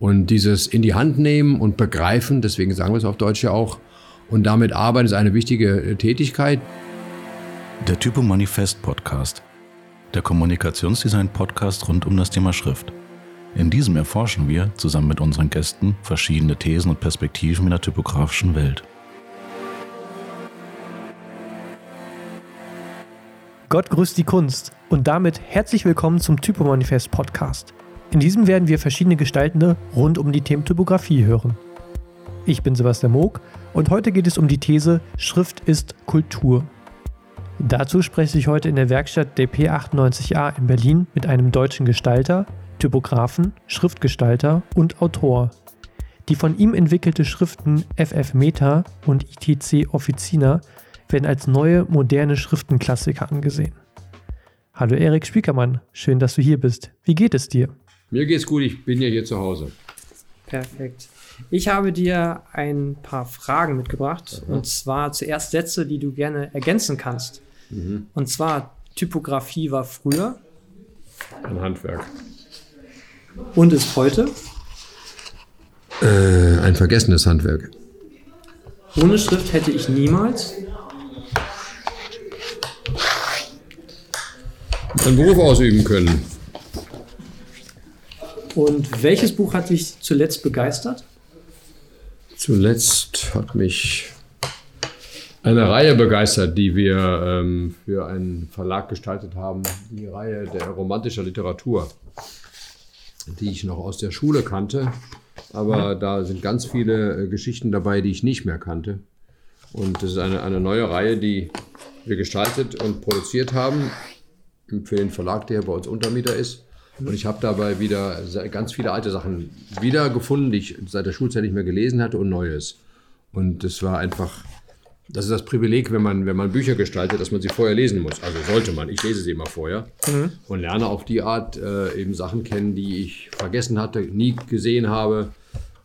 Und dieses in die Hand nehmen und begreifen, deswegen sagen wir es auf Deutsch ja auch, und damit arbeiten ist eine wichtige Tätigkeit. Der Typo Manifest Podcast. Der Kommunikationsdesign-Podcast rund um das Thema Schrift. In diesem erforschen wir zusammen mit unseren Gästen verschiedene Thesen und Perspektiven in der typografischen Welt. Gott grüßt die Kunst und damit herzlich willkommen zum Typo Manifest Podcast. In diesem werden wir verschiedene Gestaltende rund um die Themen Typografie hören. Ich bin Sebastian Moog und heute geht es um die These Schrift ist Kultur. Dazu spreche ich heute in der Werkstatt der P98a in Berlin mit einem deutschen Gestalter, Typografen, Schriftgestalter und Autor. Die von ihm entwickelte Schriften FF Meta und ITC Officina werden als neue moderne Schriftenklassiker angesehen. Hallo Erik Spiekermann, schön, dass du hier bist. Wie geht es dir? Mir geht's gut, ich bin ja hier zu Hause. Perfekt. Ich habe dir ein paar Fragen mitgebracht. Mhm. Und zwar zuerst Sätze, die du gerne ergänzen kannst. Mhm. Und zwar, Typografie war früher. Ein Handwerk. Und ist heute? Äh, ein vergessenes Handwerk. Ohne Schrift hätte ich niemals. Einen Beruf ausüben können. Und welches Buch hat dich zuletzt begeistert? Zuletzt hat mich eine Reihe begeistert, die wir ähm, für einen Verlag gestaltet haben. Die Reihe der romantischer Literatur, die ich noch aus der Schule kannte. Aber da sind ganz viele äh, Geschichten dabei, die ich nicht mehr kannte. Und das ist eine, eine neue Reihe, die wir gestaltet und produziert haben für den Verlag, der bei uns Untermieter ist. Und ich habe dabei wieder ganz viele alte Sachen wiedergefunden, die ich seit der Schulzeit nicht mehr gelesen hatte und Neues. Und das war einfach, das ist das Privileg, wenn man, wenn man Bücher gestaltet, dass man sie vorher lesen muss. Also sollte man. Ich lese sie immer vorher mhm. und lerne auf die Art äh, eben Sachen kennen, die ich vergessen hatte, nie gesehen habe.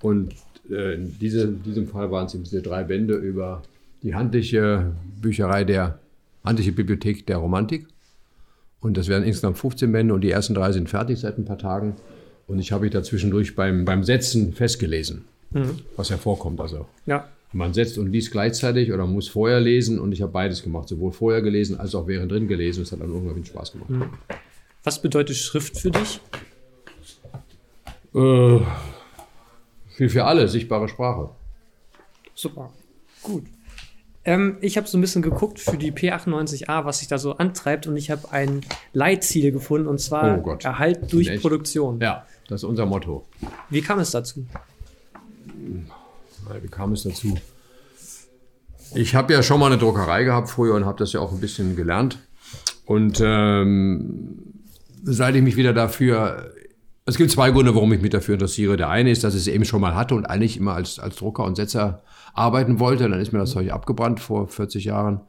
Und äh, in diese, diesem Fall waren es eben diese drei Bände über die handliche Bücherei der handliche Bibliothek der Romantik. Und das werden insgesamt 15 Bände und die ersten drei sind fertig seit ein paar Tagen. Und ich habe mich da zwischendurch beim, beim Setzen festgelesen, mhm. was hervorkommt. Also ja. man setzt und liest gleichzeitig oder muss vorher lesen und ich habe beides gemacht, sowohl vorher gelesen als auch während drin gelesen. Es hat dann irgendwann Spaß gemacht. Mhm. Was bedeutet Schrift für dich? Äh, viel für alle, sichtbare Sprache. Super, gut. Ähm, ich habe so ein bisschen geguckt für die P98A, was sich da so antreibt und ich habe ein Leitziel gefunden und zwar oh Erhalt durch Echt? Produktion. Ja, das ist unser Motto. Wie kam es dazu? Wie kam es dazu? Ich habe ja schon mal eine Druckerei gehabt früher und habe das ja auch ein bisschen gelernt. Und ähm, seit ich mich wieder dafür es gibt zwei Gründe, warum ich mich dafür interessiere. Der eine ist, dass ich es eben schon mal hatte und eigentlich immer als, als Drucker und Setzer arbeiten wollte. Dann ist mir das Zeug abgebrannt vor 40 Jahren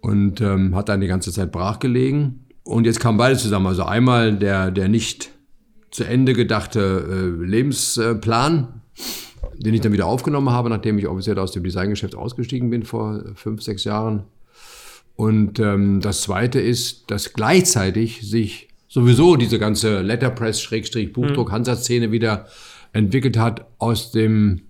und ähm, hat dann die ganze Zeit brach gelegen. Und jetzt kam beides zusammen. Also einmal der, der nicht zu Ende gedachte äh, Lebensplan, den ich dann wieder aufgenommen habe, nachdem ich offiziell aus dem Designgeschäft ausgestiegen bin vor fünf, sechs Jahren. Und ähm, das Zweite ist, dass gleichzeitig sich sowieso diese ganze Letterpress-Buchdruck, mhm. Hansa-Szene wieder entwickelt hat aus dem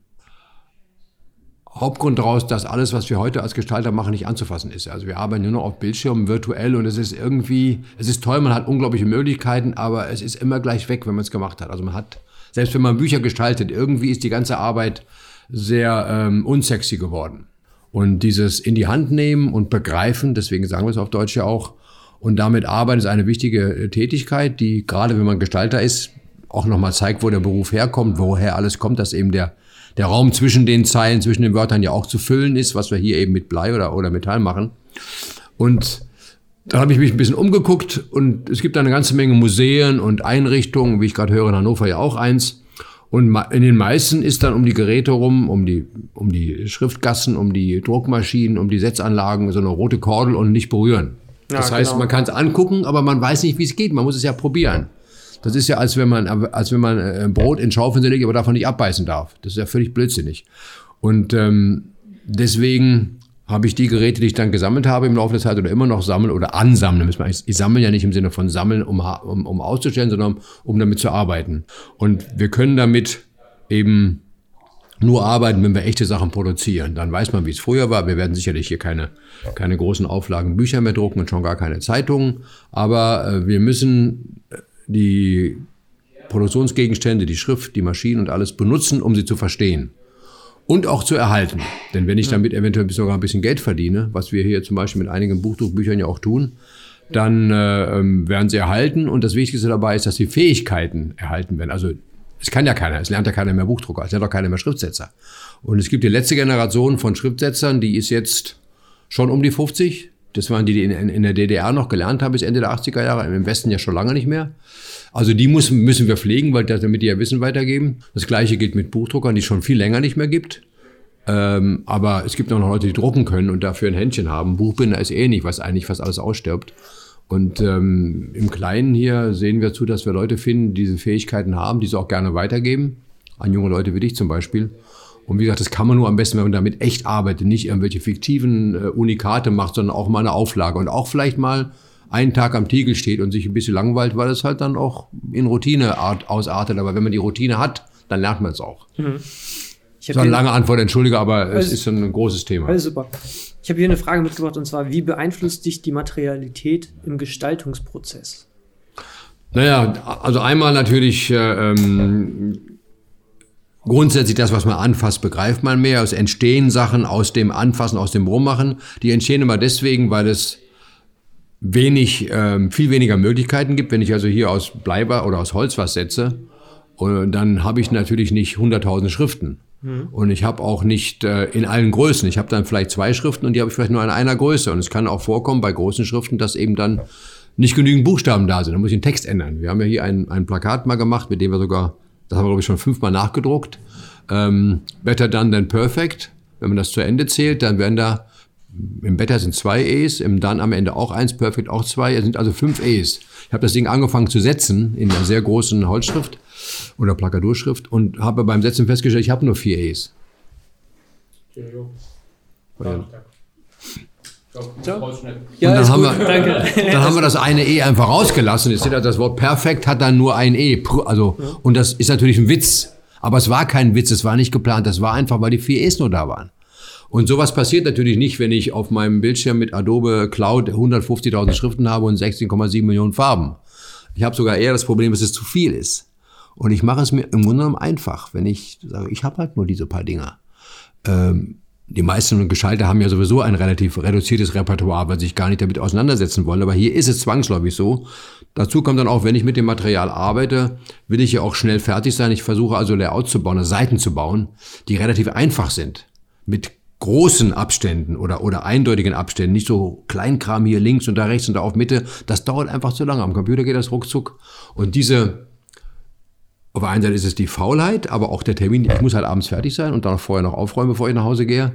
Hauptgrund daraus, dass alles, was wir heute als Gestalter machen, nicht anzufassen ist. Also wir arbeiten nur noch auf Bildschirmen virtuell und es ist irgendwie, es ist toll, man hat unglaubliche Möglichkeiten, aber es ist immer gleich weg, wenn man es gemacht hat. Also man hat, selbst wenn man Bücher gestaltet, irgendwie ist die ganze Arbeit sehr ähm, unsexy geworden. Und dieses in die Hand nehmen und begreifen, deswegen sagen wir es auf Deutsch ja auch, und damit arbeiten ist eine wichtige Tätigkeit, die gerade wenn man Gestalter ist, auch nochmal zeigt, wo der Beruf herkommt, woher alles kommt, dass eben der der Raum zwischen den Zeilen, zwischen den Wörtern ja auch zu füllen ist, was wir hier eben mit Blei oder, oder Metall machen. Und da habe ich mich ein bisschen umgeguckt und es gibt eine ganze Menge Museen und Einrichtungen, wie ich gerade höre, in Hannover ja auch eins. Und in den meisten ist dann um die Geräte rum, um die, um die Schriftgassen, um die Druckmaschinen, um die Setzanlagen so eine rote Kordel und nicht berühren. Das ja, heißt, genau. man kann es angucken, aber man weiß nicht, wie es geht. Man muss es ja probieren. Das ist ja, als wenn man, als wenn man äh, Brot in Schaufeln legt, aber davon nicht abbeißen darf. Das ist ja völlig blödsinnig. Und ähm, deswegen habe ich die Geräte, die ich dann gesammelt habe im Laufe der Zeit oder immer noch sammeln oder ansammeln. Ich sammle ja nicht im Sinne von sammeln, um, um, um auszustellen, sondern um damit zu arbeiten. Und wir können damit eben nur arbeiten, wenn wir echte Sachen produzieren. Dann weiß man, wie es früher war. Wir werden sicherlich hier keine, keine großen Auflagen Bücher mehr drucken und schon gar keine Zeitungen. Aber äh, wir müssen äh, die Produktionsgegenstände, die Schrift, die Maschinen und alles benutzen, um sie zu verstehen. Und auch zu erhalten. Denn wenn ich damit eventuell sogar ein bisschen Geld verdiene, was wir hier zum Beispiel mit einigen Buchdruckbüchern ja auch tun, dann äh, ähm, werden sie erhalten. Und das Wichtigste dabei ist, dass die Fähigkeiten erhalten werden. Also es kann ja keiner, es lernt ja keiner mehr Buchdrucker, es lernt auch keiner mehr Schriftsetzer. Und es gibt die letzte Generation von Schriftsetzern, die ist jetzt schon um die 50. Das waren die, die in, in der DDR noch gelernt haben bis Ende der 80er Jahre, im Westen ja schon lange nicht mehr. Also die muss, müssen wir pflegen, weil damit die ja Wissen weitergeben. Das gleiche gilt mit Buchdruckern, die es schon viel länger nicht mehr gibt. Ähm, aber es gibt auch noch Leute, die drucken können und dafür ein Händchen haben. Buchbinder ist eh nicht, was eigentlich fast alles ausstirbt. Und ähm, im Kleinen hier sehen wir zu, dass wir Leute finden, die diese Fähigkeiten haben, die sie auch gerne weitergeben. An junge Leute wie dich zum Beispiel. Und wie gesagt, das kann man nur am besten, wenn man damit echt arbeitet, nicht irgendwelche fiktiven äh, Unikate macht, sondern auch mal eine Auflage und auch vielleicht mal einen Tag am Tiegel steht und sich ein bisschen langweilt, weil es halt dann auch in Routine ausartet. Aber wenn man die Routine hat, dann lernt man es auch. Mhm. Das war eine lange Antwort, entschuldige, aber es ist ein großes Thema. Alles super. Ich habe hier eine Frage mitgebracht und zwar, wie beeinflusst dich die Materialität im Gestaltungsprozess? Naja, also einmal natürlich äh, ähm, grundsätzlich das, was man anfasst, begreift man mehr. Es entstehen Sachen aus dem Anfassen, aus dem Rummachen. Die entstehen immer deswegen, weil es wenig, ähm, viel weniger Möglichkeiten gibt. Wenn ich also hier aus Bleiber oder aus Holz was setze, und dann habe ich natürlich nicht 100.000 Schriften. Mhm. Und ich habe auch nicht äh, in allen Größen. Ich habe dann vielleicht zwei Schriften und die habe ich vielleicht nur in einer Größe. Und es kann auch vorkommen bei großen Schriften, dass eben dann nicht genügend Buchstaben da sind. Dann muss ich den Text ändern. Wir haben ja hier ein, ein Plakat mal gemacht, mit dem wir sogar, das haben wir glaube ich schon fünfmal nachgedruckt. Ähm, better done than perfect. Wenn man das zu Ende zählt, dann werden da im Better sind zwei E's, im Dann am Ende auch eins, Perfect auch zwei. Es sind also fünf E's. Ich habe das Ding angefangen zu setzen in einer sehr großen Holzschrift oder Plakadurschrift und habe beim Setzen festgestellt, ich habe nur vier E's. Ja. Ja, dann, haben wir, dann haben wir das eine E einfach rausgelassen. Jetzt seht ihr, das Wort perfekt hat dann nur ein E. Also, und das ist natürlich ein Witz. Aber es war kein Witz, es war nicht geplant, das war einfach, weil die vier E's nur da waren. Und sowas passiert natürlich nicht, wenn ich auf meinem Bildschirm mit Adobe Cloud 150.000 Schriften habe und 16,7 Millionen Farben. Ich habe sogar eher das Problem, dass es zu viel ist. Und ich mache es mir im Grunde genommen einfach, wenn ich sage, ich habe halt nur diese paar Dinger. Ähm, die meisten Geschalter haben ja sowieso ein relativ reduziertes Repertoire, weil sie sich gar nicht damit auseinandersetzen wollen. Aber hier ist es zwangsläufig so. Dazu kommt dann auch, wenn ich mit dem Material arbeite, will ich ja auch schnell fertig sein. Ich versuche also Layouts zu bauen, Seiten zu bauen, die relativ einfach sind. Mit großen Abständen oder, oder eindeutigen Abständen, nicht so Kleinkram hier links und da rechts und da auf Mitte. Das dauert einfach zu lange. Am Computer geht das ruckzuck. Und diese auf der einen Seite ist es die Faulheit, aber auch der Termin, ich muss halt abends fertig sein und dann vorher noch aufräumen, bevor ich nach Hause gehe.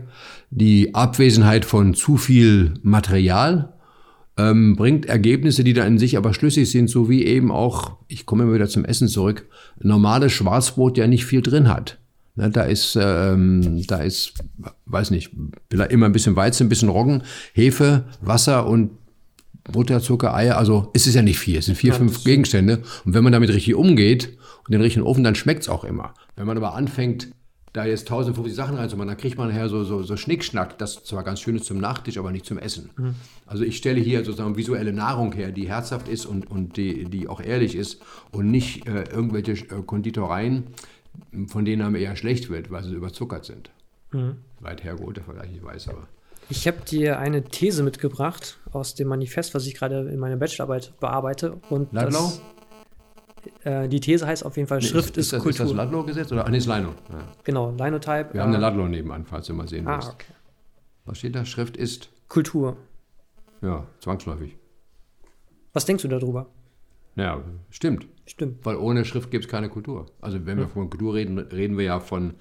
Die Abwesenheit von zu viel Material ähm, bringt Ergebnisse, die da in sich aber schlüssig sind, so wie eben auch, ich komme immer wieder zum Essen zurück, normales Schwarzbrot ja nicht viel drin hat. Ne, da ist, ähm, da ist, weiß nicht, immer ein bisschen Weizen, ein bisschen Roggen, Hefe, Wasser und Butter, Zucker, Eier. Also es ist ja nicht viel, es sind vier, fünf Gegenstände. Und wenn man damit richtig umgeht und den richtigen Ofen, dann schmeckt es auch immer. Wenn man aber anfängt, da jetzt 1050 Sachen reinzumachen, dann kriegt man nachher so, so, so Schnickschnack, das zwar ganz schön ist zum Nachtisch, aber nicht zum Essen. Mhm. Also ich stelle hier sozusagen visuelle Nahrung her, die herzhaft ist und, und die, die auch ehrlich ist und nicht äh, irgendwelche äh, Konditoreien, von denen einem eher schlecht wird, weil sie überzuckert sind. Mhm. Weit hergeholt der Vergleich, ich weiß aber. Ich habe dir eine These mitgebracht aus dem Manifest, was ich gerade in meiner Bachelorarbeit bearbeite. Und Ladlau? Das, äh, die These heißt auf jeden Fall, nee, Schrift ist, ist, das, Kultur. Ist das Ladlow-Gesetz? Oder? Ah, nee, ist Lino. Ja. Genau, Linotype. Wir äh, haben eine Ladlow nebenan, falls du mal sehen ah, willst. Okay. Was steht da? Schrift ist? Kultur. Ja, zwangsläufig. Was denkst du darüber? Ja, stimmt. Stimmt. Weil ohne Schrift gibt es keine Kultur. Also wenn wir von Kultur reden, reden wir ja von,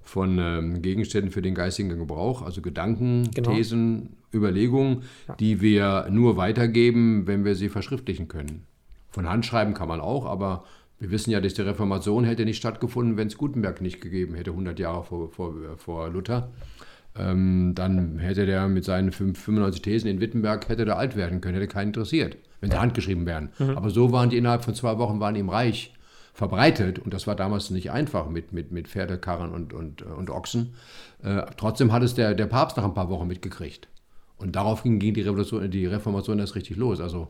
von ähm, Gegenständen für den geistigen Gebrauch, also Gedanken, genau. Thesen, Überlegungen, ja. die wir nur weitergeben, wenn wir sie verschriftlichen können. Von Handschreiben kann man auch, aber wir wissen ja, dass die Reformation hätte nicht stattgefunden, wenn es Gutenberg nicht gegeben hätte, 100 Jahre vor, vor, vor Luther. Ähm, dann hätte der mit seinen 95 Thesen in Wittenberg hätte der alt werden können, hätte keinen interessiert, wenn sie handgeschrieben wären. Mhm. Aber so waren die innerhalb von zwei Wochen waren ihm reich, verbreitet. Und das war damals nicht einfach mit, mit, mit Pferdekarren und, und, und Ochsen. Äh, trotzdem hat es der, der Papst nach ein paar Wochen mitgekriegt. Und daraufhin ging die, Revolution, die Reformation erst richtig los. Also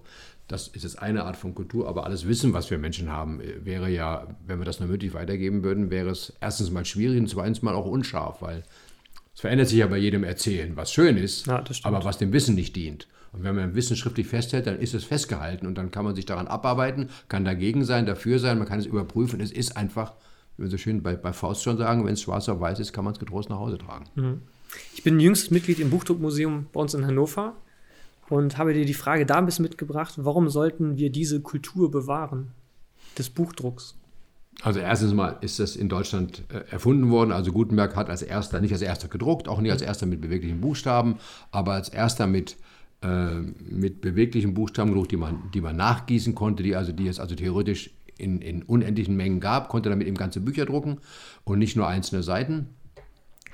das ist jetzt eine Art von Kultur, aber alles Wissen, was wir Menschen haben, wäre ja, wenn wir das nur mündlich weitergeben würden, wäre es erstens mal schwierig und zweitens mal auch unscharf, weil es verändert sich ja bei jedem Erzählen, was schön ist, ja, aber was dem Wissen nicht dient. Und wenn man Wissen schriftlich festhält, dann ist es festgehalten und dann kann man sich daran abarbeiten, kann dagegen sein, dafür sein, man kann es überprüfen. Es ist einfach, wie wir so schön bei, bei Faust schon sagen, wenn es schwarz auf weiß ist, kann man es getrost nach Hause tragen. Mhm. Ich bin jüngstes Mitglied im Buchdruckmuseum bei uns in Hannover und habe dir die Frage da ein bisschen mitgebracht, warum sollten wir diese Kultur bewahren, des Buchdrucks? Also erstens mal ist das in Deutschland äh, erfunden worden. Also Gutenberg hat als erster, nicht als erster gedruckt, auch nicht als erster mit beweglichen Buchstaben, aber als erster mit, äh, mit beweglichen Buchstaben gedruckt, die man, die man nachgießen konnte, die, also, die es also theoretisch in, in unendlichen Mengen gab, konnte damit eben ganze Bücher drucken und nicht nur einzelne Seiten.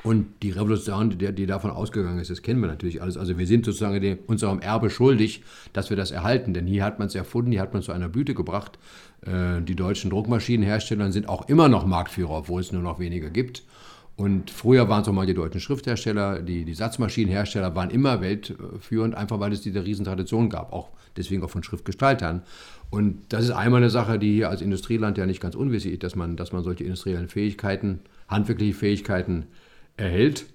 Und die Revolution, die, die, davon ausgegangen ist, das kennen wir natürlich alles. Also wir sind sozusagen dem, unserem Erbe schuldig, dass wir das erhalten. Denn hier hat man es erfunden, hier hat man es zu einer Blüte gebracht. Äh, die deutschen Druckmaschinenhersteller sind auch immer noch Marktführer, obwohl es nur noch weniger gibt. Und früher waren es auch mal die deutschen Schrifthersteller, die, die Satzmaschinenhersteller waren immer weltführend, einfach weil es diese Riesentradition gab, auch deswegen auch von Schriftgestaltern. Und das ist einmal eine Sache, die hier als Industrieland ja nicht ganz unwichtig ist, dass man, dass man solche industriellen Fähigkeiten, handwerkliche Fähigkeiten erhält.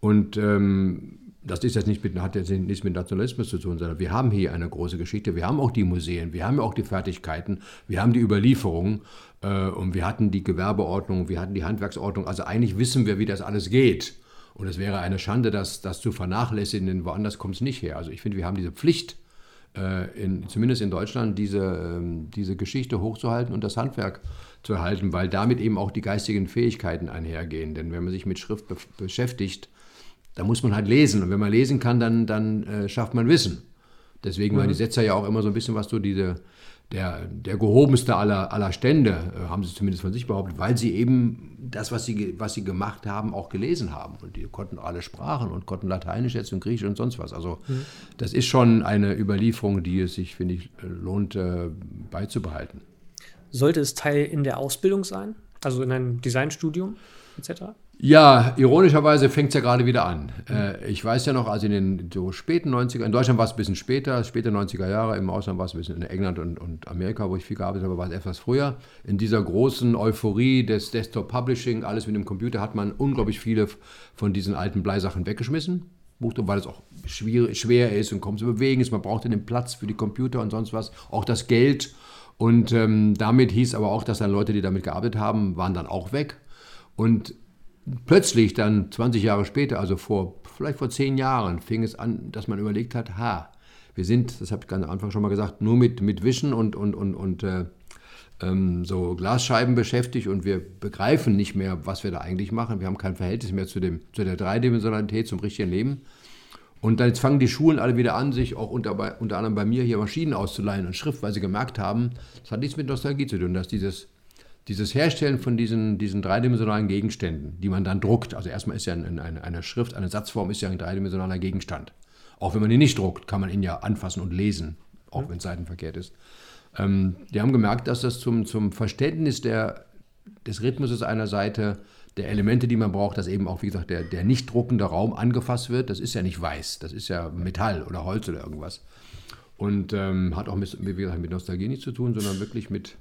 Und ähm, das ist jetzt nicht mit, hat jetzt nichts mit Nationalismus zu tun, sondern wir haben hier eine große Geschichte. Wir haben auch die Museen, wir haben auch die Fertigkeiten, wir haben die Überlieferungen äh, und wir hatten die Gewerbeordnung, wir hatten die Handwerksordnung. Also eigentlich wissen wir, wie das alles geht. Und es wäre eine Schande, das, das zu vernachlässigen, denn woanders kommt es nicht her. Also ich finde, wir haben diese Pflicht, in, zumindest in Deutschland, diese, äh, diese Geschichte hochzuhalten und das Handwerk zu erhalten, weil damit eben auch die geistigen Fähigkeiten einhergehen. Denn wenn man sich mit Schrift be beschäftigt, da muss man halt lesen. Und wenn man lesen kann, dann, dann äh, schafft man Wissen. Deswegen mhm. waren die Setzer ja auch immer so ein bisschen was so diese, der, der gehobenste aller, aller Stände, äh, haben sie zumindest von sich behauptet, weil sie eben das, was sie, was sie gemacht haben, auch gelesen haben. Und die konnten alle Sprachen und konnten Lateinisch jetzt und Griechisch und sonst was. Also mhm. das ist schon eine Überlieferung, die es sich, finde ich, lohnt äh, beizubehalten. Sollte es Teil in der Ausbildung sein? Also in einem Designstudium etc.? Ja, ironischerweise fängt es ja gerade wieder an. Äh, ich weiß ja noch, also in den so späten 90er, in Deutschland war es ein bisschen später, späte 90er Jahre, im Ausland war es ein bisschen in England und, und Amerika, wo ich viel gearbeitet habe, war es etwas früher. In dieser großen Euphorie des Desktop Publishing, alles mit dem Computer, hat man unglaublich viele von diesen alten Bleisachen weggeschmissen. Buchdruck, weil es auch schwer, schwer ist und kaum zu bewegen ist. Man brauchte den Platz für die Computer und sonst was, auch das Geld. Und ähm, damit hieß aber auch, dass dann Leute, die damit gearbeitet haben, waren dann auch weg. Und plötzlich dann 20 Jahre später, also vor vielleicht vor zehn Jahren, fing es an, dass man überlegt hat, ha, wir sind, das habe ich ganz am Anfang schon mal gesagt, nur mit, mit Wischen und, und, und, und äh, ähm, so Glasscheiben beschäftigt und wir begreifen nicht mehr, was wir da eigentlich machen. Wir haben kein Verhältnis mehr zu, dem, zu der Dreidimensionalität, zum richtigen Leben. Und dann jetzt fangen die Schulen alle wieder an, sich auch unter, unter anderem bei mir hier Maschinen auszuleihen und Schrift, weil sie gemerkt haben, das hat nichts mit Nostalgie zu tun, dass dieses, dieses Herstellen von diesen, diesen dreidimensionalen Gegenständen, die man dann druckt, also erstmal ist ja eine, eine, eine Schrift, eine Satzform ist ja ein dreidimensionaler Gegenstand. Auch wenn man ihn nicht druckt, kann man ihn ja anfassen und lesen, auch wenn es seitenverkehrt ist. Ähm, die haben gemerkt, dass das zum, zum Verständnis der, des Rhythmuses einer Seite der Elemente, die man braucht, dass eben auch, wie gesagt, der, der nicht druckende Raum angefasst wird. Das ist ja nicht weiß, das ist ja Metall oder Holz oder irgendwas. Und ähm, hat auch mit, wie gesagt, mit Nostalgie nichts zu tun, sondern wirklich mit,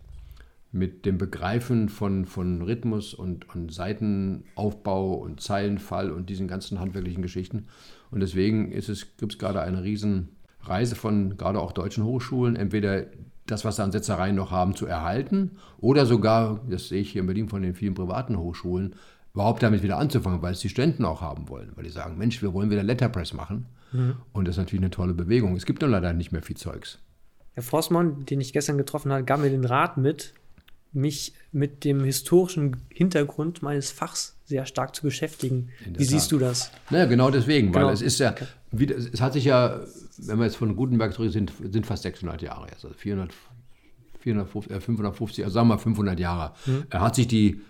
mit dem Begreifen von, von Rhythmus und, und Seitenaufbau und Zeilenfall und diesen ganzen handwerklichen Geschichten. Und deswegen gibt es gerade eine Riesenreise von gerade auch deutschen Hochschulen, entweder das, was sie an Setzereien noch haben, zu erhalten oder sogar, das sehe ich hier in Berlin von den vielen privaten Hochschulen, überhaupt damit wieder anzufangen, weil es die Studenten auch haben wollen, weil die sagen, Mensch, wir wollen wieder Letterpress machen. Mhm. Und das ist natürlich eine tolle Bewegung. Es gibt nur leider nicht mehr viel Zeugs. Herr Forstmann, den ich gestern getroffen habe, gab mir den Rat mit, mich mit dem historischen Hintergrund meines Fachs sehr stark zu beschäftigen. Wie siehst du das? Naja, genau deswegen, genau. weil es ist ja, wie, es hat sich ja, wenn wir jetzt von Gutenberg zurück sind, sind fast 600 Jahre jetzt, also 400, 450, äh, 550, also sagen wir mal 500 Jahre, mhm. hat sich die,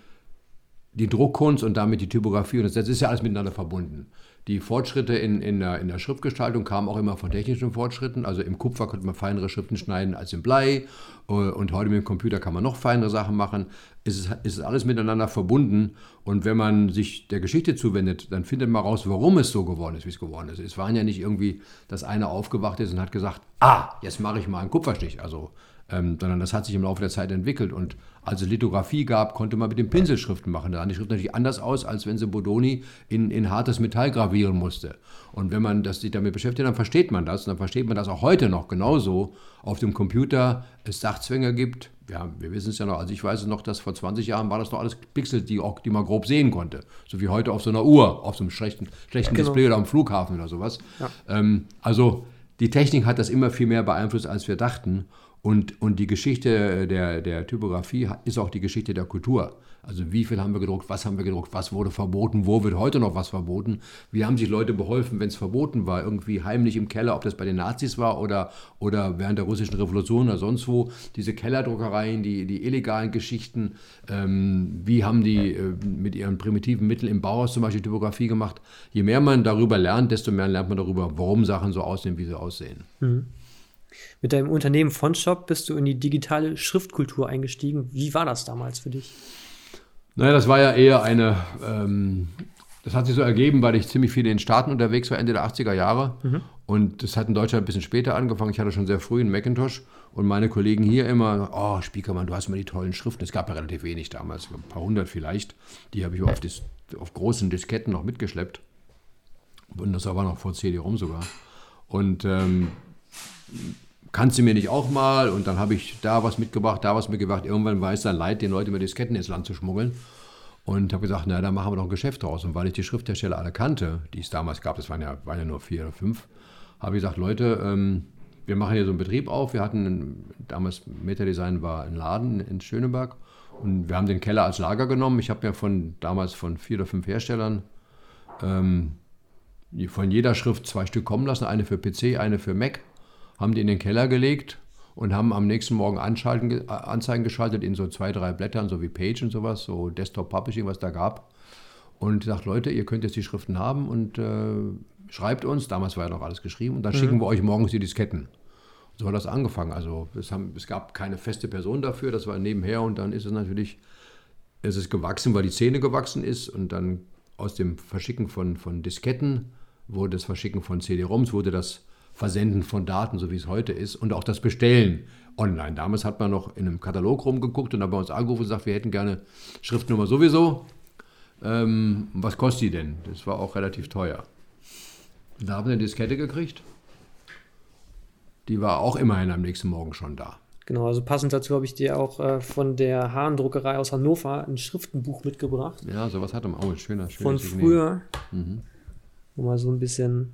die Druckkunst und damit die Typografie und das, das ist ja alles miteinander verbunden. Die Fortschritte in, in, der, in der Schriftgestaltung kamen auch immer von technischen Fortschritten. Also im Kupfer konnte man feinere Schriften schneiden als im Blei. Äh, und heute mit dem Computer kann man noch feinere Sachen machen. Es ist, ist alles miteinander verbunden. Und wenn man sich der Geschichte zuwendet, dann findet man raus, warum es so geworden ist, wie es geworden ist. Es waren ja nicht irgendwie, dass einer aufgewacht ist und hat gesagt, ah, jetzt mache ich mal einen Kupferstich. Also ähm, sondern das hat sich im Laufe der Zeit entwickelt. Und als es Lithografie gab, konnte man mit den Pinselschriften machen. Da sahen die Schriften natürlich anders aus, als wenn sie Bodoni in, in hartes Metall gravieren musste. Und wenn man das sich damit beschäftigt, dann versteht man das. Und dann versteht man das auch heute noch genauso auf dem Computer es Sachzwänge gibt. Ja, wir wissen es ja noch, also ich weiß es noch, dass vor 20 Jahren war das noch alles Pixel, die, auch, die man grob sehen konnte. So wie heute auf so einer Uhr, auf so einem schlechten, schlechten genau. Display oder am Flughafen oder sowas. Ja. Ähm, also die Technik hat das immer viel mehr beeinflusst, als wir dachten. Und, und die Geschichte der, der Typografie ist auch die Geschichte der Kultur. Also wie viel haben wir gedruckt, was haben wir gedruckt, was wurde verboten, wo wird heute noch was verboten, wie haben sich Leute beholfen, wenn es verboten war, irgendwie heimlich im Keller, ob das bei den Nazis war oder, oder während der russischen Revolution oder sonst wo, diese Kellerdruckereien, die, die illegalen Geschichten, ähm, wie haben die äh, mit ihren primitiven Mitteln im Bauhaus zum Beispiel Typografie gemacht. Je mehr man darüber lernt, desto mehr lernt man darüber, warum Sachen so aussehen, wie sie aussehen. Mhm. Mit deinem Unternehmen Fontshop bist du in die digitale Schriftkultur eingestiegen. Wie war das damals für dich? Naja, das war ja eher eine, ähm, das hat sich so ergeben, weil ich ziemlich viel in den Staaten unterwegs war, Ende der 80er Jahre. Mhm. Und das hat in Deutschland ein bisschen später angefangen. Ich hatte schon sehr früh einen Macintosh und meine Kollegen hier immer, oh, Spiekermann, du hast immer die tollen Schriften. Es gab ja relativ wenig damals, ein paar hundert vielleicht. Die habe ich auf, Dis auf großen Disketten noch mitgeschleppt. Und das war noch vor CD-ROM sogar. Und ähm, kannst du mir nicht auch mal? Und dann habe ich da was mitgebracht, da was mitgebracht. Irgendwann war es dann leid, den Leuten über Disketten ins Land zu schmuggeln. Und habe gesagt, na, da machen wir doch ein Geschäft draus. Und weil ich die Schrifthersteller alle kannte, die es damals gab, das waren ja, waren ja nur vier oder fünf, habe ich gesagt, Leute, ähm, wir machen hier so einen Betrieb auf. Wir hatten damals Metadesign war ein Laden in Schöneberg und wir haben den Keller als Lager genommen. Ich habe mir von damals von vier oder fünf Herstellern ähm, von jeder Schrift zwei Stück kommen lassen, eine für PC, eine für Mac haben die in den Keller gelegt und haben am nächsten Morgen Anschalten, äh, Anzeigen geschaltet in so zwei, drei Blättern, so wie Page und sowas, so Desktop Publishing, was da gab. Und sagt, Leute, ihr könnt jetzt die Schriften haben und äh, schreibt uns, damals war ja noch alles geschrieben, und dann mhm. schicken wir euch morgens die Disketten. So hat das angefangen. Also es, haben, es gab keine feste Person dafür, das war nebenher und dann ist es natürlich, es ist gewachsen, weil die Szene gewachsen ist und dann aus dem Verschicken von, von Disketten wurde das Verschicken von CD-ROMs, wurde das Versenden von Daten, so wie es heute ist, und auch das Bestellen online. Damals hat man noch in einem Katalog rumgeguckt und dann bei uns angerufen und gesagt, wir hätten gerne Schriftnummer sowieso. Ähm, was kostet die denn? Das war auch relativ teuer. Da haben wir eine Diskette gekriegt. Die war auch immerhin am nächsten Morgen schon da. Genau, also passend dazu habe ich dir auch äh, von der Hahn-Druckerei aus Hannover ein Schriftenbuch mitgebracht. Ja, sowas hatte man auch. Schöner, schöner Von früher. Mhm. Wo man so ein bisschen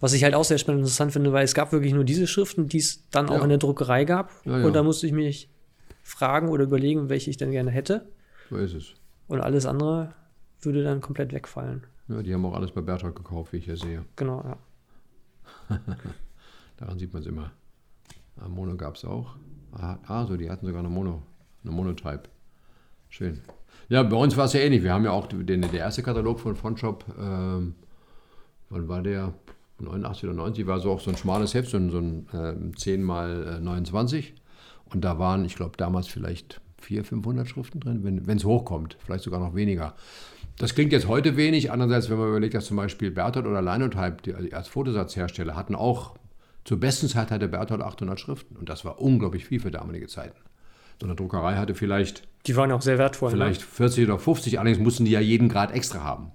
was ich halt auch sehr spannend und interessant finde, weil es gab wirklich nur diese Schriften, die es dann auch in der Druckerei gab. Ja, ja. Und da musste ich mich fragen oder überlegen, welche ich denn gerne hätte. So ist es. Und alles andere würde dann komplett wegfallen. Ja, die haben auch alles bei Berthold gekauft, wie ich hier sehe. Genau, ja. Daran sieht man es immer. Ah, Mono gab es auch. Ah, ah, so, die hatten sogar eine Mono, eine Monotype. Schön. Ja, bei uns war es ja ähnlich. Wir haben ja auch den, der erste Katalog von Fontshop. Ähm, wann war der? 89 oder 90 war so auch so ein schmales Heft, so ein, so ein äh, 10 mal 29. Und da waren, ich glaube, damals vielleicht 400, 500 Schriften drin, wenn es hochkommt, vielleicht sogar noch weniger. Das klingt jetzt heute wenig. Andererseits, wenn man überlegt, dass zum Beispiel Berthold oder Linotype, die als Fotosatzhersteller, hatten auch, zur besten Zeit hatte Berthold 800 Schriften. Und das war unglaublich viel für damalige Zeiten. So eine Druckerei hatte vielleicht. Die waren auch sehr wertvoll. Ne? Vielleicht ne? 40 oder 50, allerdings mussten die ja jeden Grad extra haben.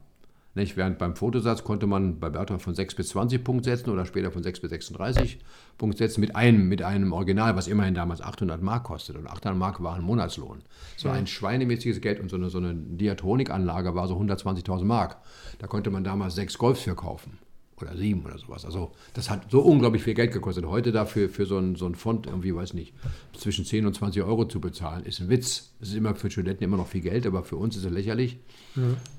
Nicht? Während beim Fotosatz konnte man bei Berthold von 6 bis 20 Punkt setzen oder später von 6 bis 36 Punkt setzen mit einem, mit einem Original, was immerhin damals 800 Mark kostet. Und 800 Mark war ein Monatslohn. War ja. ein schweinemäßiges Geld und so eine, so eine Diatronikanlage war so 120.000 Mark. Da konnte man damals sechs Golfs für kaufen oder sieben oder sowas. Also das hat so unglaublich viel Geld gekostet. Heute dafür für so ein, so ein Fond irgendwie, weiß nicht, zwischen 10 und 20 Euro zu bezahlen, ist ein Witz. Das ist immer für Studenten immer noch viel Geld, aber für uns ist es lächerlich.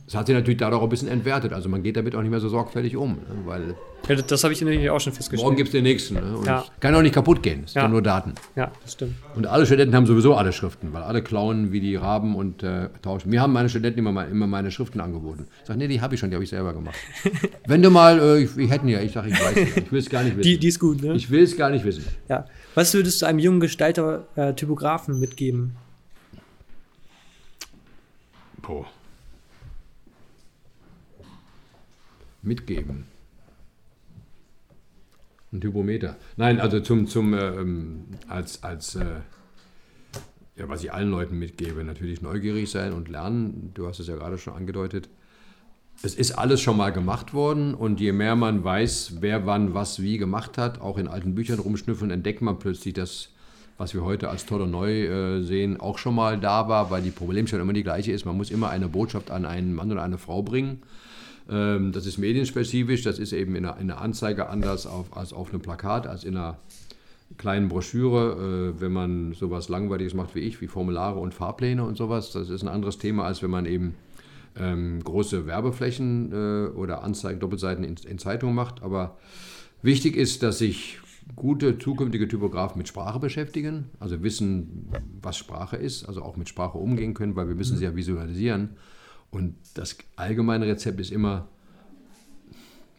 Es ja. hat sich natürlich dadurch auch ein bisschen entwertet. Also man geht damit auch nicht mehr so sorgfältig um, ne? weil Ja, das, habe ich natürlich auch schon festgestellt. Morgen gibt es den nächsten. Ne? Ja. Kann auch nicht kaputt gehen. Es sind Ja. nur Daten. Ja, das stimmt. Und alle Studenten haben sowieso alle Schriften, weil alle klauen wie die Raben und äh, tauschen. Mir haben meine Studenten immer, immer meine Schriften angeboten. Ich sage, nee, die habe ich schon, die habe ich selber gemacht. Wenn du mal, äh, ich, ich hätte ja, ich sage, ich weiß nicht, ich will es gar nicht wissen. Die, die ist gut, ne? ich will es gar nicht wissen. Ja. Was würdest du einem jungen Gestalter, äh, Typografen mitgeben? Boah. Mitgeben. Ein Hypometer. Nein, also zum, zum äh, ähm, als, als äh, ja, was ich allen Leuten mitgebe, natürlich neugierig sein und lernen. Du hast es ja gerade schon angedeutet. Es ist alles schon mal gemacht worden und je mehr man weiß, wer wann was wie gemacht hat, auch in alten Büchern rumschnüffeln, entdeckt man plötzlich, dass was wir heute als toll und neu äh, sehen, auch schon mal da war, weil die Problemstellung immer die gleiche ist. Man muss immer eine Botschaft an einen Mann oder eine Frau bringen. Ähm, das ist medienspezifisch, das ist eben in einer, in einer Anzeige anders auf, als auf einem Plakat, als in einer kleinen Broschüre, äh, wenn man sowas Langweiliges macht wie ich, wie Formulare und Fahrpläne und sowas. Das ist ein anderes Thema, als wenn man eben ähm, große Werbeflächen äh, oder Anzeigen, Doppelseiten in, in Zeitungen macht. Aber wichtig ist, dass sich gute zukünftige Typografen mit Sprache beschäftigen, also wissen, was Sprache ist, also auch mit Sprache umgehen können, weil wir müssen sie ja visualisieren. Und das allgemeine Rezept ist immer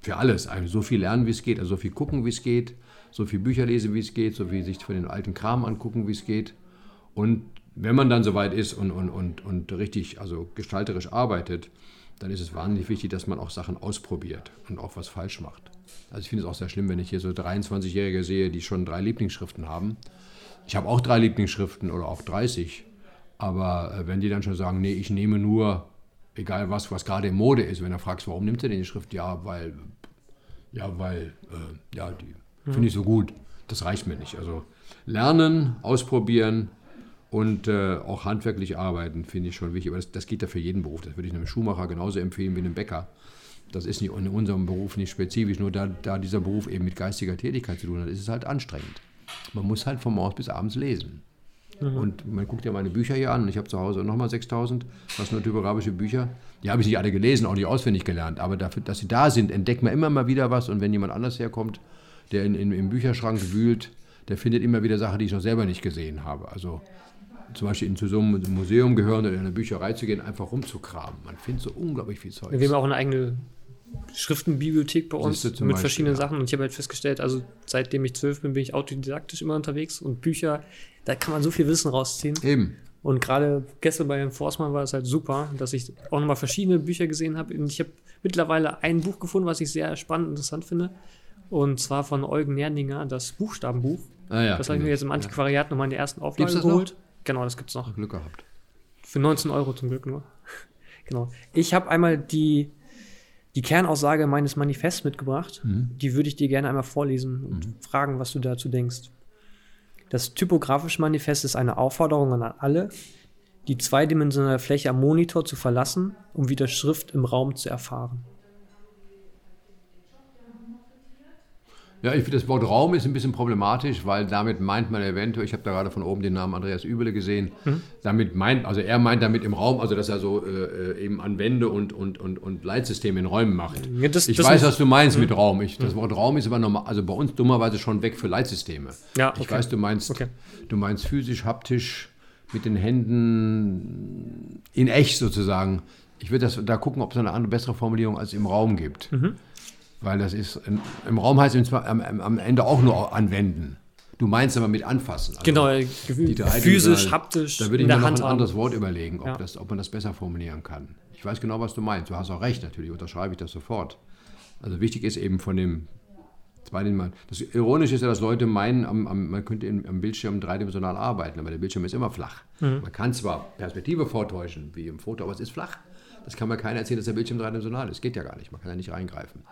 für alles, also so viel lernen, wie es geht, also so viel gucken, wie es geht, so viel Bücher lesen, wie es geht, so viel sich von den alten Kram angucken, wie es geht. Und wenn man dann soweit ist und, und, und, und richtig, also gestalterisch arbeitet, dann ist es wahnsinnig wichtig, dass man auch Sachen ausprobiert und auch was falsch macht. Also ich finde es auch sehr schlimm, wenn ich hier so 23-Jährige sehe, die schon drei Lieblingsschriften haben. Ich habe auch drei Lieblingsschriften oder auch 30. Aber äh, wenn die dann schon sagen, nee, ich nehme nur, egal was, was gerade in Mode ist, wenn du fragst, warum nimmt er denn die Schrift? Ja, weil, ja, weil, äh, ja, die finde ich so gut. Das reicht mir nicht. Also lernen, ausprobieren und äh, auch handwerklich arbeiten, finde ich schon wichtig. Aber das, das geht ja für jeden Beruf. Das würde ich einem Schuhmacher genauso empfehlen wie einem Bäcker. Das ist nicht in unserem Beruf nicht spezifisch, nur da, da dieser Beruf eben mit geistiger Tätigkeit zu tun hat, ist es halt anstrengend. Man muss halt von morgens bis abends lesen. Und man guckt ja meine Bücher hier an und ich habe zu Hause nochmal 6000, was nur typografische Bücher. Die habe ich nicht alle gelesen, auch nicht auswendig gelernt, aber dafür, dass sie da sind, entdeckt man immer mal wieder was und wenn jemand anders herkommt, der in, in, im Bücherschrank wühlt, der findet immer wieder Sachen, die ich noch selber nicht gesehen habe. Also zum Beispiel in zu so einem Museum gehören oder in eine Bücherei zu gehen, einfach rumzukramen. Man findet so unglaublich viel Zeug. Wir haben auch eine eigene Schriftenbibliothek bei uns mit Beispiel, verschiedenen ja. Sachen. Und ich habe halt festgestellt, also seitdem ich zwölf bin, bin ich autodidaktisch immer unterwegs und Bücher, da kann man so viel Wissen rausziehen. Eben. Und gerade gestern bei Herrn Forstmann war es halt super, dass ich auch nochmal verschiedene Bücher gesehen habe. Und ich habe mittlerweile ein Buch gefunden, was ich sehr spannend und interessant finde. Und zwar von Eugen Nerninger, das Buchstabenbuch. Ah, ja, das habe ich mir jetzt im Antiquariat nochmal in der ersten Auflage Gibt's das noch? geholt. Genau, das gibt's noch. Glück gehabt. Für 19 Euro zum Glück nur. genau. Ich habe einmal die, die Kernaussage meines Manifests mitgebracht. Die würde ich dir gerne einmal vorlesen und fragen, was du dazu denkst. Das typografische Manifest ist eine Aufforderung an alle, die zweidimensionale Fläche am Monitor zu verlassen, um wieder Schrift im Raum zu erfahren. Ja, ich finde, das Wort Raum ist ein bisschen problematisch, weil damit meint man eventuell, ich habe da gerade von oben den Namen Andreas Übele gesehen, damit meint, also er meint damit im Raum, also dass er so äh, eben an Wände und, und, und, und Leitsysteme in Räumen macht. Ja, das- ich das weiß, was du meinst mit Raum. Ich, das Wort Raum ist aber normal, also bei uns dummerweise schon weg für Leitsysteme. Ja, Ich okay. weiß, du meinst, Okay. du meinst physisch, haptisch, mit den Händen in echt sozusagen. Ich würde das da gucken, ob es eine andere, bessere Formulierung als im Raum gibt. Mhm. Weil das ist, im, im Raum heißt es am, am Ende auch nur anwenden. Du meinst aber mit anfassen. Also Genau, äh, physisch, haptisch, Da würde ich mir noch Hand ein haben. anderes Wort überlegen, ob, Ja. das, ob man das besser formulieren kann. Ich weiß genau, was du meinst. Du hast auch recht, natürlich unterschreibe ich das sofort. Also wichtig ist eben von dem zweidimensionalen. Das Ironische ist ja, dass Leute meinen, am, am, man könnte im, am Bildschirm dreidimensional arbeiten, aber der Bildschirm ist immer flach. Mhm. Man kann zwar Perspektive vortäuschen, wie im Foto, aber es ist flach. Das kann mir keiner erzählen, dass der Bildschirm dreidimensional ist. Geht ja gar nicht. Man kann ja nicht reingreifen.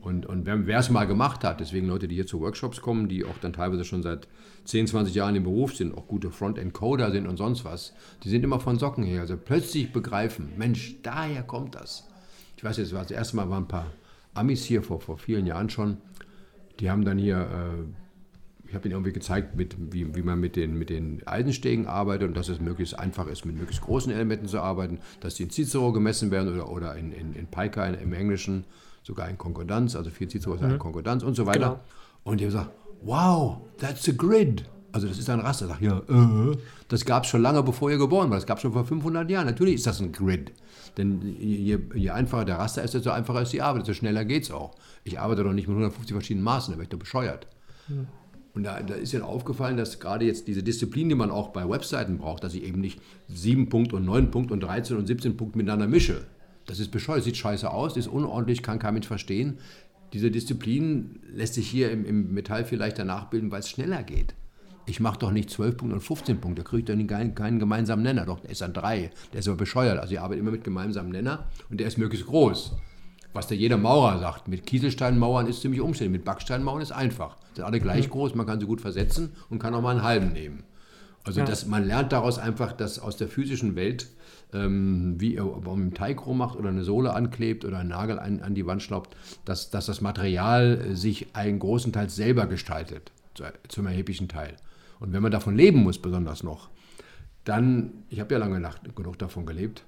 Und, und wer es mal gemacht hat, deswegen Leute, die hier zu Workshops kommen, die auch dann teilweise schon seit 10, 20 Jahren im Beruf sind, auch gute Frontend-Coder sind und sonst was, die sind immer von Socken her. Also plötzlich begreifen, Mensch, daher kommt das. Ich weiß jetzt, das erste Mal waren ein paar Amis hier vor, vor vielen Jahren schon, die haben dann hier, äh, ich habe ihnen irgendwie gezeigt, mit, wie, wie man mit den, mit den Eisenstegen arbeitet und dass es möglichst einfach ist, mit möglichst großen Elementen zu arbeiten, dass die in Cicero gemessen werden oder, oder in, in, in Pica in, im Englischen. sogar in Konkordanz, also vier Cicero mhm. in Konkordanz und so weiter. Genau. Und die haben gesagt, wow, that's a grid. Also das ist ein Raster. Sag, ja, äh, das gab es schon lange, bevor ihr geboren war. Das gab es schon vor 500 Jahren. Natürlich ist das ein Grid. Denn je, je einfacher der Raster ist, desto einfacher ist die Arbeit, desto schneller geht es auch. Ich arbeite doch nicht mit 150 verschiedenen Maßen, da wäre ich doch bescheuert. Mhm. Und da, da, ist ja aufgefallen, dass gerade jetzt diese Disziplin, die man auch bei Webseiten braucht, dass ich eben nicht 7 Punkt und 9 Punkt und 13 und 17 Punkt miteinander mische. Das ist bescheuert, sieht scheiße aus, ist unordentlich, kann kein Mensch verstehen. Diese Disziplin lässt sich hier im, im Metall viel leichter nachbilden, weil es schneller geht. Ich mache doch nicht 12 Punkte und 15 Punkte, da kriege ich doch keinen, keinen gemeinsamen Nenner. Doch, der ist an 3. Der ist aber bescheuert. Also ich arbeite immer mit gemeinsamen Nenner und der ist möglichst groß. Was da jeder Maurer sagt, mit Kieselsteinmauern ist ziemlich umständlich, mit Backsteinmauern ist einfach. Sind alle gleich groß, man kann sie gut versetzen und kann auch mal einen halben nehmen. Also ja. das, man lernt daraus einfach, dass aus der physischen Welt, ähm, wie ob man einen Teig rummacht oder eine Sohle anklebt oder einen Nagel an, an die Wand schlaubt, dass, dass das Material sich einen großen Teil selber gestaltet, zu, zum erheblichen Teil. Und wenn man davon leben muss, besonders noch, dann, ich habe ja lange Nacht genug davon gelebt,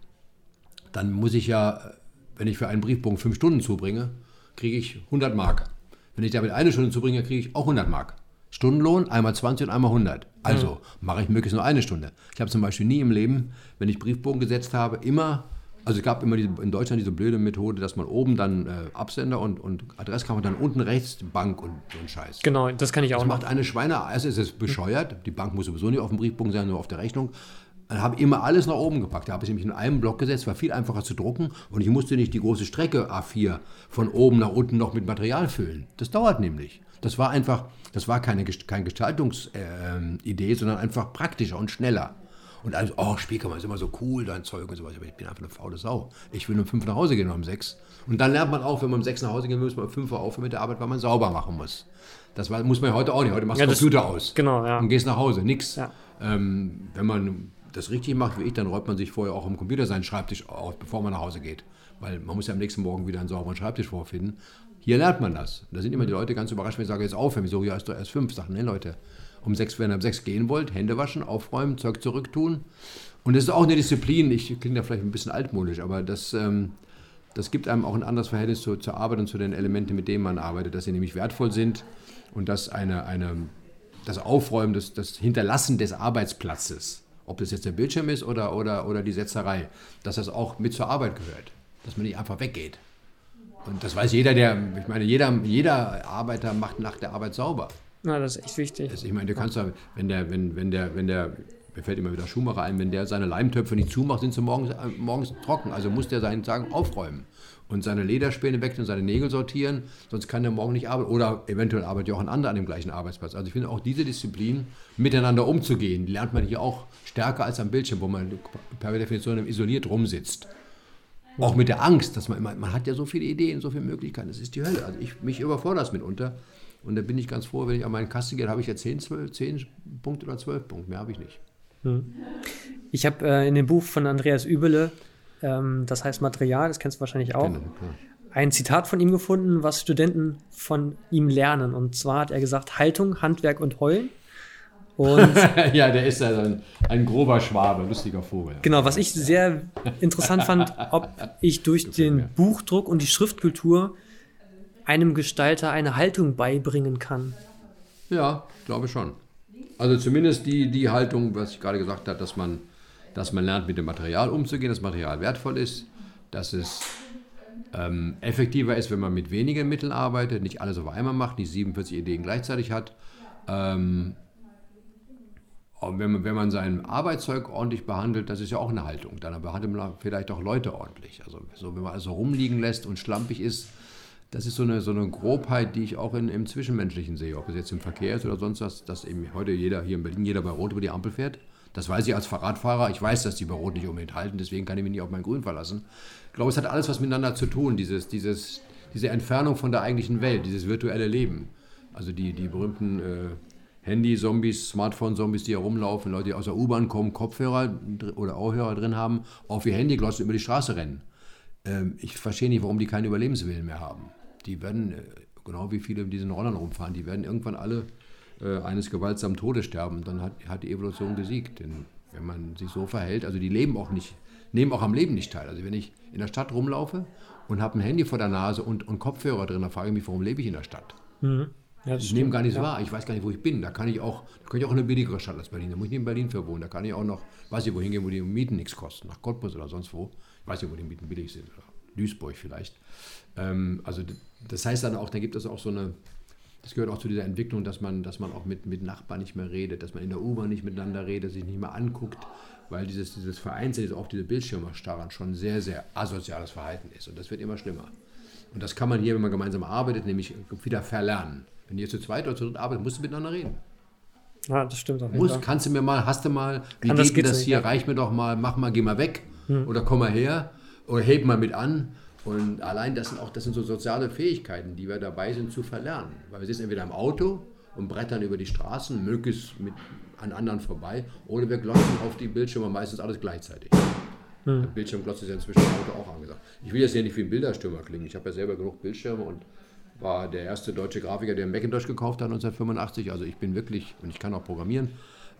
dann muss ich ja, wenn ich für einen Briefbogen fünf Stunden zubringe, kriege ich 100 Mark. Wenn ich damit eine Stunde zubringe, kriege ich auch 100 Mark. Stundenlohn, einmal 20 und einmal 100. Also mhm. mache ich möglichst nur eine Stunde. Ich habe zum Beispiel nie im Leben, wenn ich Briefbogen gesetzt habe, immer, also es gab immer diese, in Deutschland diese blöde Methode, dass man oben dann äh, Absender und, und Adresskarte und dann unten rechts Bank und so ein Scheiß. Genau, das kann ich auch. Das macht eine Schweine, also ist es bescheuert, die Bank muss sowieso nicht auf dem Briefbogen sein, nur auf der Rechnung. Dann habe ich immer alles nach oben gepackt. Da habe ich nämlich in einem Block gesetzt, war viel einfacher zu drucken und ich musste nicht die große Strecke A4 von oben nach unten noch mit Material füllen. Das dauert nämlich. Das war einfach, das war keine, keine Gestaltungsidee, äh, sondern einfach praktischer und schneller. Und also, oh, Spiekermann ist immer so cool, dein Zeug und so weiter. Aber ich bin einfach eine faule Sau. Ich will um fünf nach Hause gehen, um sechs. Und dann lernt man auch, wenn man um sechs nach Hause gehen will, muss man um fünf Uhr aufhören mit der Arbeit, weil man sauber machen muss. Das war, muss man ja heute auch nicht. Heute machst du ja, Computer aus. Genau, ja. Und gehst nach Hause. Nix. Ja. Ähm, wenn man das richtig macht wie ich, dann räumt man sich vorher auch am Computer seinen Schreibtisch aus, bevor man nach Hause geht. Weil man muss ja am nächsten Morgen wieder einen sauberen Schreibtisch vorfinden. Hier lernt man das. Da sind immer die Leute ganz überrascht, wenn ich sage, jetzt aufhören. Wieso, ja, ist doch erst fünf. Sachen, ne, Leute. Um sechs, wenn ihr um sechs gehen wollt, Hände waschen, aufräumen, Zeug zurücktun. Und das ist auch eine Disziplin. Ich klinge da vielleicht ein bisschen altmodisch, aber das, ähm, das gibt einem auch ein anderes Verhältnis zu, zur Arbeit und zu den Elementen, mit denen man arbeitet, dass sie nämlich wertvoll sind und dass eine, eine, das Aufräumen, das, das Hinterlassen des Arbeitsplatzes ob das jetzt der Bildschirm ist oder, oder, oder die Setzerei, dass das auch mit zur Arbeit gehört, dass man nicht einfach weggeht. Und das weiß jeder, der, ich meine, jeder, jeder Arbeiter macht nach der Arbeit sauber. Na, das ist echt wichtig. ich meine, du kannst ja, wenn der, wenn, wenn der, wenn der, mir fällt immer wieder Schuhmacher ein, wenn der seine Leimtöpfe nicht zumacht, sind sie morgens, äh, morgens trocken. Also muss der seinen Sagen aufräumen und seine Lederspäne wechseln und seine Nägel sortieren, sonst kann der morgen nicht arbeiten. Oder eventuell arbeitet ja auch ein anderer an dem gleichen Arbeitsplatz. Also ich finde auch diese Disziplin, miteinander umzugehen, lernt man hier auch stärker als am Bildschirm, wo man per Definition isoliert rumsitzt. Auch mit der Angst, dass man immer, man hat ja so viele Ideen, so viele Möglichkeiten, das ist die Hölle. Also ich, mich überfordert das mitunter. Und da bin ich ganz froh, wenn ich an meinen Kasten gehe, habe ich ja 10, 12, 10 Punkte oder 12 Punkte, mehr habe ich nicht. Hm. Ich habe äh, in dem Buch von Andreas Übele ähm, das heißt Material, das kennst du wahrscheinlich auch. Genau, ein Zitat von ihm gefunden, was Studenten von ihm lernen. Und zwar hat er gesagt: Haltung, Handwerk und Heulen. Und ja, der ist ja ein, ein, grober Schwabe, lustiger Vogel. Genau, was ich sehr interessant fand, ob ich durch den Buchdruck und die Schriftkultur einem Gestalter eine Haltung beibringen kann. Ja, glaube schon. Also zumindest die, die Haltung, was ich gerade gesagt habe, dass man dass man lernt, mit dem Material umzugehen, dass Material wertvoll ist, dass es ähm, effektiver ist, wenn man mit wenigen Mitteln arbeitet, nicht alles auf einmal macht, nicht 47 Ideen gleichzeitig hat. Ähm, wenn man, wenn man sein Arbeitszeug ordentlich behandelt, das ist ja auch eine Haltung. Dann behandelt man vielleicht auch Leute ordentlich. Also so, wenn man also rumliegen lässt und schlampig ist, das ist so eine, so eine Grobheit, die ich auch in, im Zwischenmenschlichen sehe, ob es jetzt im Verkehr ist oder sonst was, dass eben heute jeder hier in Berlin, jeder bei Rot über die Ampel fährt. Das weiß ich als Fahrradfahrer. Ich weiß, dass die bei Rot nicht unbedingt halten, deswegen kann ich mich nicht auf mein Grün verlassen. Ich glaube, es hat alles was miteinander zu tun, dieses, dieses, diese Entfernung von der eigentlichen Welt, dieses virtuelle Leben. Also die, die berühmten äh, Handy-Zombies, Smartphone-Zombies, die herumlaufen, Leute, die aus der U-Bahn kommen, Kopfhörer oder Ohrhörer drin haben, auf ihr Handy glotzen über die Straße rennen. Ähm, ich verstehe nicht, warum die keinen Überlebenswillen mehr haben. Die werden, äh, genau wie viele in diesen Rollern rumfahren, die werden irgendwann alle äh, eines gewaltsamen Todes sterben, dann hat, hat die Evolution gesiegt. Denn wenn man sich so verhält, also die leben auch nicht, nehmen auch am Leben nicht teil. Also wenn ich in der Stadt rumlaufe und habe ein Handy vor der Nase und, und Kopfhörer drin, da frage ich mich, warum lebe ich in der Stadt? Mhm. Ja, ich nehme gar nichts ja. wahr. Ich weiß gar nicht, wo ich bin. Da kann ich auch, da kann ich auch in eine billigere Stadt als Berlin. Da muss ich nicht in Berlin für wohnen. Da kann ich auch noch, weiß ich, wohin gehen, wo die Mieten nichts kosten. Nach Cottbus oder sonst wo. Ich weiß nicht, wo die Mieten billig sind. Oder Duisburg vielleicht. Ähm, also das heißt dann auch, da gibt es auch so eine, das gehört auch zu dieser Entwicklung, dass man, dass man auch mit, mit Nachbarn nicht mehr redet, dass man in der U-Bahn nicht miteinander redet, sich nicht mehr anguckt, weil dieses, dieses Vereinzelte, auch diese Bildschirme starren, schon sehr, sehr asoziales Verhalten ist. Und das wird immer schlimmer. Und das kann man hier, wenn man gemeinsam arbeitet, nämlich wieder verlernen. Wenn ihr zu zweit oder zu dritt arbeitet, musst du miteinander reden. Ja, das stimmt auch. Muss, kannst du mir mal, hast du mal, wie Kann geht das, das hier, reich mir doch mal, mach mal, geh mal weg hm. oder komm mal her oder heb mal mit an. Und allein das sind auch das sind so soziale Fähigkeiten, die wir dabei sind zu verlernen. Weil wir sitzen entweder im Auto und brettern über die Straßen, möglichst mit, an anderen vorbei, oder wir glotzen auf die Bildschirme meistens alles gleichzeitig. Hm. Der Bildschirmglotz ist ja inzwischen im Auto auch angesagt. Ich will jetzt hier nicht wie ein Bilderstürmer klingen. Ich habe ja selber genug Bildschirme und war der erste deutsche Grafiker, der einen Macintosh gekauft hat 1985. Also ich bin wirklich, und ich kann auch programmieren,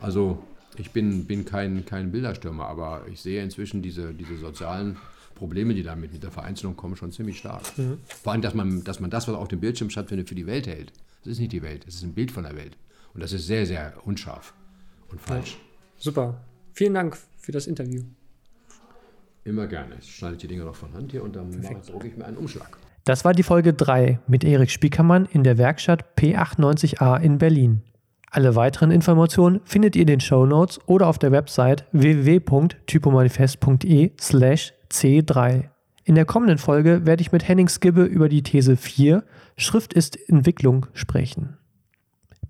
also ich bin, bin kein, kein Bilderstürmer, aber ich sehe inzwischen diese, diese sozialen Probleme, die damit mit der Vereinzelung kommen, schon ziemlich stark. Mhm. Vor allem, dass man, dass man das, was auf dem Bildschirm stattfindet, für die Welt hält. Das ist nicht die Welt, das ist ein Bild von der Welt. Und das ist sehr, sehr unscharf und falsch. Ja. Super. Vielen Dank für das Interview. Immer gerne. Ich schneide die Dinge noch von Hand hier und dann drucke ich mir einen Umschlag. Das war die Folge 3 mit Erik Spiekermann in der Werkstatt P98a in Berlin. Alle weiteren Informationen findet ihr in den Show Notes oder auf der Website www.typomanifest.de slash C3. In der kommenden Folge werde ich mit Henning Skibbe über die These 4 Schrift ist Entwicklung sprechen.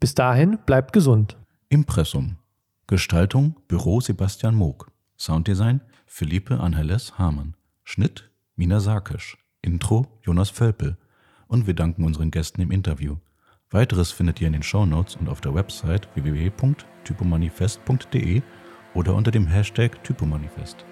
Bis dahin bleibt gesund. Impressum. Gestaltung Büro Sebastian Moog. Sounddesign Philippe Angeles Hamann. Schnitt Mina Sarkisch. Intro Jonas Völpel. Und wir danken unseren Gästen im Interview. Weiteres findet ihr in den Shownotes und auf der Website www.typomanifest.de oder unter dem Hashtag Typomanifest.